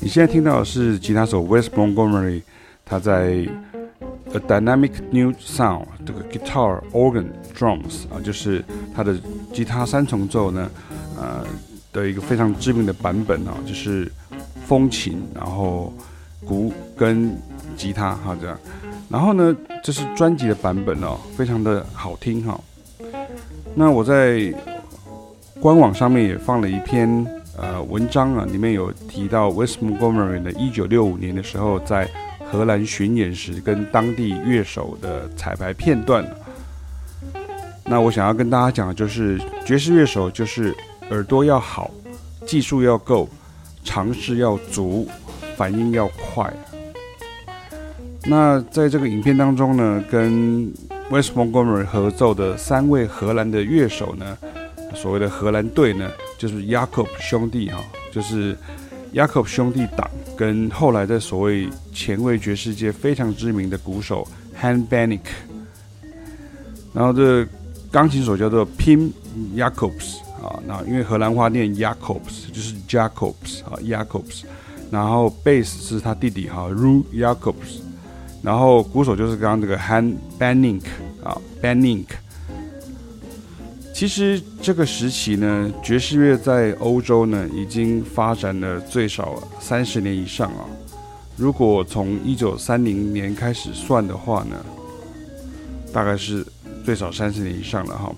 你现在听到的是吉他手 Wes Montgomery，他在 A Dynamic New Sound 这个 Guitar Organ Drums 啊，就是他的吉他三重奏呢，呃的一个非常知名的版本啊，就是风琴，然后鼓跟吉他哈这样，然后呢，这是专辑的版本哦，非常的好听哈。那我在官网上面也放了一篇。呃，文章啊，里面有提到 West Montgomery 的，一九六五年的时候在荷兰巡演时跟当地乐手的彩排片段。那我想要跟大家讲的就是，爵士乐手就是耳朵要好，技术要够，尝试要足，反应要快。那在这个影片当中呢，跟 Wes Montgomery 合奏的三位荷兰的乐手呢，所谓的荷兰队呢。就是 Jacob 兄弟哈，就是 Jacob 兄弟党跟后来的所谓前卫爵士界非常知名的鼓手 Han Benick，然后这钢琴手叫做 Pim Jacobs 啊，那因为荷兰话念 Jacobs 就是 Jacobs 啊 Jacobs，然后贝斯是他弟弟哈 Roel Jacobs，然后鼓手就是刚刚这个 Han Bennink 啊，Bennink。其实这个时期呢，爵士乐在欧洲呢已经发展了最少三十年以上啊。如果从一九三零年开始算的话呢，大概是最少三十年以上了哈。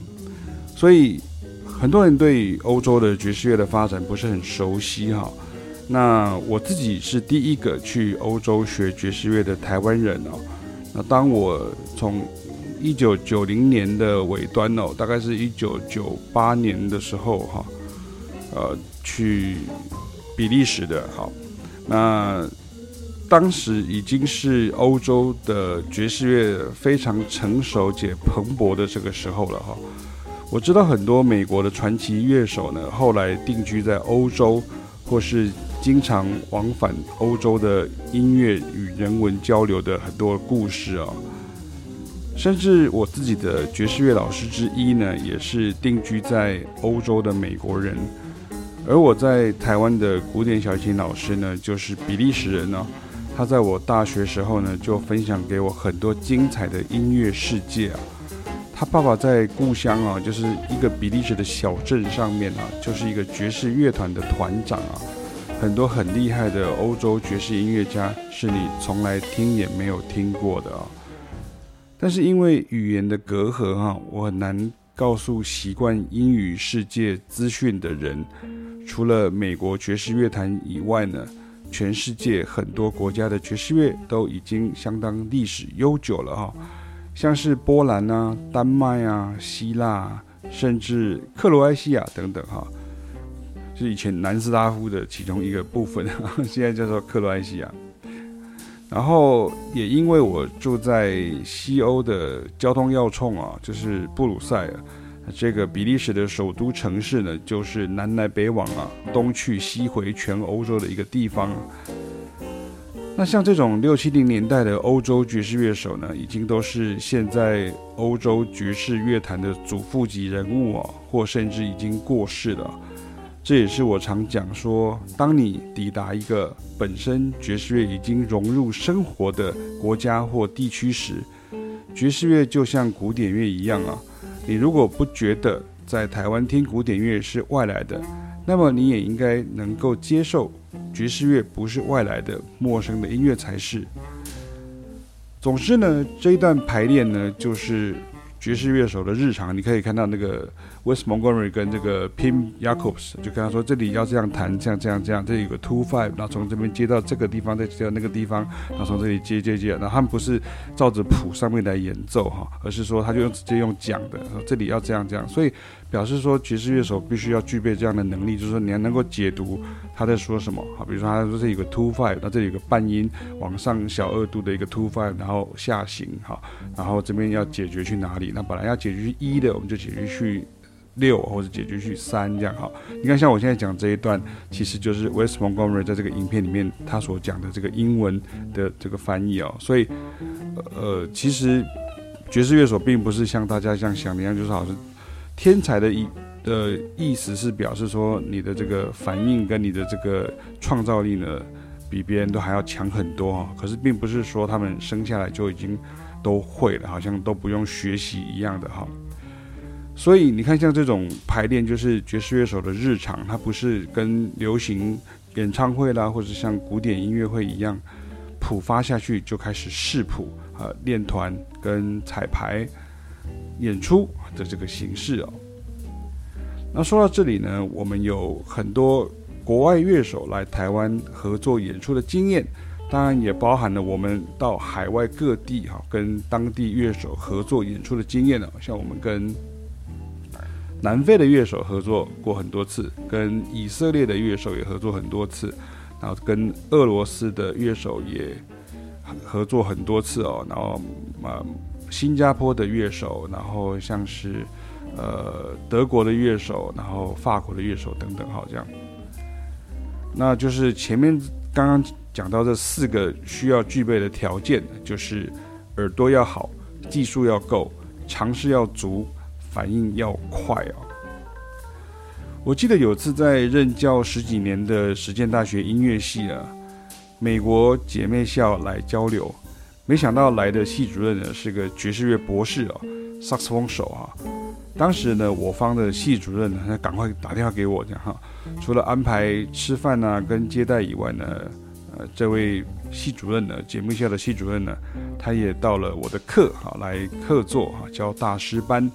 所以很多人对欧洲的爵士乐的发展不是很熟悉哈。那我自己是第一个去欧洲学爵士乐的台湾人哦。那当我从一九九零年的尾端哦，大概是一九九八年的时候哈，呃，去比利时的，好，那当时已经是欧洲的爵士乐非常成熟且蓬勃的这个时候了哈。我知道很多美国的传奇乐手呢，后来定居在欧洲，或是经常往返欧洲的音乐与人文交流的很多故事啊。甚至我自己的爵士乐老师之一呢，也是定居在欧洲的美国人，而我在台湾的古典小提琴老师呢，就是比利时人呢。他在我大学时候呢，就分享给我很多精彩的音乐世界啊。他爸爸在故乡啊，就是一个比利时的小镇上面啊，就是一个爵士乐团的团长啊。很多很厉害的欧洲爵士音乐家，是你从来听也没有听过的啊。但是因为语言的隔阂哈，我很难告诉习惯英语世界资讯的人，除了美国爵士乐坛以外呢，全世界很多国家的爵士乐都已经相当历史悠久了哈，像是波兰啊、丹麦啊、希腊，甚至克罗埃西亚等等哈，是以前南斯拉夫的其中一个部分，现在叫做克罗埃西亚。然后也因为我住在西欧的交通要冲啊，就是布鲁塞尔，这个比利时的首都城市呢，就是南来北往啊，东去西回全欧洲的一个地方。那像这种六七零年代的欧洲爵士乐手呢，已经都是现在欧洲爵士乐坛的祖父级人物啊，或甚至已经过世了。这也是我常讲说，当你抵达一个本身爵士乐已经融入生活的国家或地区时，爵士乐就像古典乐一样啊。你如果不觉得在台湾听古典乐是外来的，那么你也应该能够接受爵士乐不是外来的陌生的音乐才是。总之呢，这一段排练呢，就是爵士乐手的日常。你可以看到那个。Wes Montgomery 跟这个 Pim Jacobs 就跟他说，这里要这样弹，这样这样这样，这里有个 two five，然后从这边接到这个地方，再接到那个地方，然后从这里接接接，然后他们不是照着谱上面来演奏哈，而是说他就用直接用讲的，这里要这样这样，所以表示说爵士乐手必须要具备这样的能力，就是说你要能够解读他在说什么，好，比如说他说这有个 two five，那这里有个半音往上小二度的一个 two five，然后下行哈，然后这边要解决去哪里，那本来要解决去一的，我们就解决去六或者解决去三这样哈。你看，像我现在讲这一段，其实就是 West Montgomery 在这个影片里面他所讲的这个英文的这个翻译哦。所以，呃，其实爵士乐手并不是像大家这样想的一样，就是好像天才的意的意思是表示说你的这个反应跟你的这个创造力呢，比别人都还要强很多哈。可是并不是说他们生下来就已经都会了，好像都不用学习一样的哈。所以你看，像这种排练就是爵士乐手的日常，它不是跟流行演唱会啦，或者像古典音乐会一样，谱发下去就开始试谱啊，练团跟彩排演出的这个形式哦。那说到这里呢，我们有很多国外乐手来台湾合作演出的经验，当然也包含了我们到海外各地哈，跟当地乐手合作演出的经验呢。像我们跟南非的乐手合作过很多次，跟以色列的乐手也合作很多次，然后跟俄罗斯的乐手也合作很多次哦，然后啊，新加坡的乐手，然后像是呃德国的乐手，然后法国的乐手等等，好这样。那就是前面刚刚讲到这四个需要具备的条件，就是耳朵要好，技术要够，尝试要足。反应要快哦！我记得有次在任教十几年的实践大学音乐系啊，美国姐妹校来交流，没想到来的系主任呢是个爵士乐博士哦，萨克斯风手啊。当时呢，我方的系主任呢，他赶快打电话给我，讲哈，除了安排吃饭啊跟接待以外呢，呃，这位系主任呢，节目校的系主任呢，他也到了我的课哈来客座哈教大师班。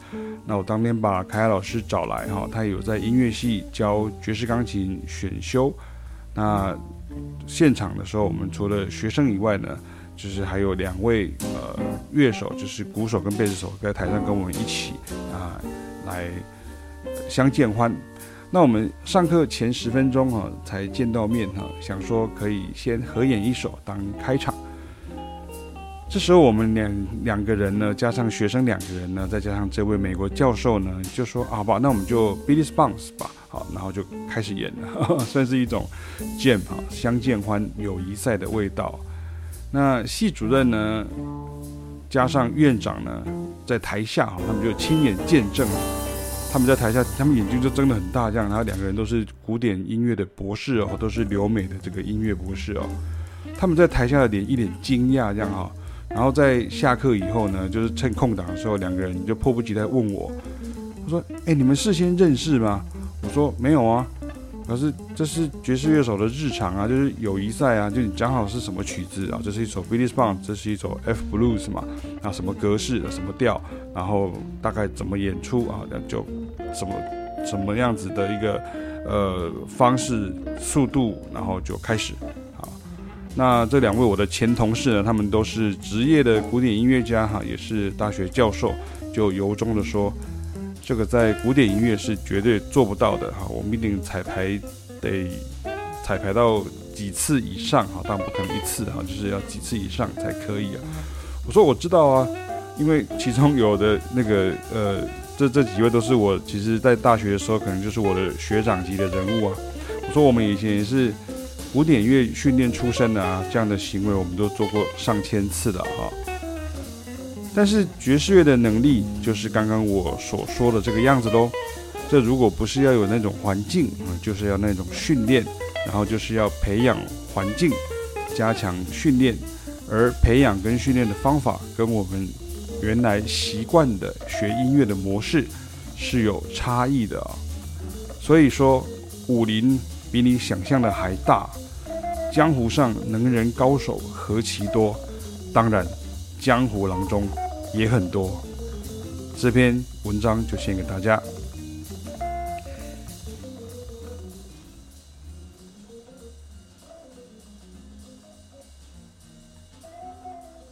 那我当天把凯凯老师找来哈，他有在音乐系教爵士钢琴选修。那现场的时候，我们除了学生以外呢，就是还有两位呃乐手，就是鼓手跟贝斯手在台上跟我们一起啊来相见欢。那我们上课前十分钟哈才见到面哈，想说可以先合演一首当开场。这时候我们两两个人呢，加上学生两个人呢，再加上这位美国教授呢，就说好吧，那我们就 Billy Bounce 吧，好，然后就开始演了，呵 呵算是一种见哈，相见欢，友谊赛的味道。那系主任呢，加上院长呢，在台下哈，他们就亲眼见证，他们在台下，他们眼睛就睁得很大，这样，然后两个人都是古典音乐的博士哦，都是留美的这个音乐博士哦，他们在台下的脸一脸惊讶，这样哈。然后在下课以后呢，就是趁空档的时候，两个人就迫不及待问我，他说：“哎，你们事先认识吗？”我说：“没有啊，可是这是爵士乐手的日常啊，就是友谊赛啊，就你讲好是什么曲子啊，这是一首 Billy Bounce，这是一首 F Blues 嘛，啊什么格式什么调，然后大概怎么演出啊，那就什么什么样子的一个呃方式速度，然后就开始。”那这两位我的前同事呢，他们都是职业的古典音乐家哈，也是大学教授，就由衷的说，这个在古典音乐是绝对做不到的哈，我们一定彩排得彩排到几次以上哈，当然不可能一次哈，就是要几次以上才可以啊。我说我知道啊，因为其中有的那个呃，这这几位都是我其实在大学的时候可能就是我的学长级的人物啊。我说我们以前也是。古典乐训练出身的啊，这样的行为我们都做过上千次的哈。但是爵士乐的能力就是刚刚我所说的这个样子喽。这如果不是要有那种环境啊，就是要那种训练，然后就是要培养环境，加强训练，而培养跟训练的方法跟我们原来习惯的学音乐的模式是有差异的啊。所以说武林。比你想象的还大，江湖上能人高手何其多，当然，江湖郎中也很多。这篇文章就献给大家。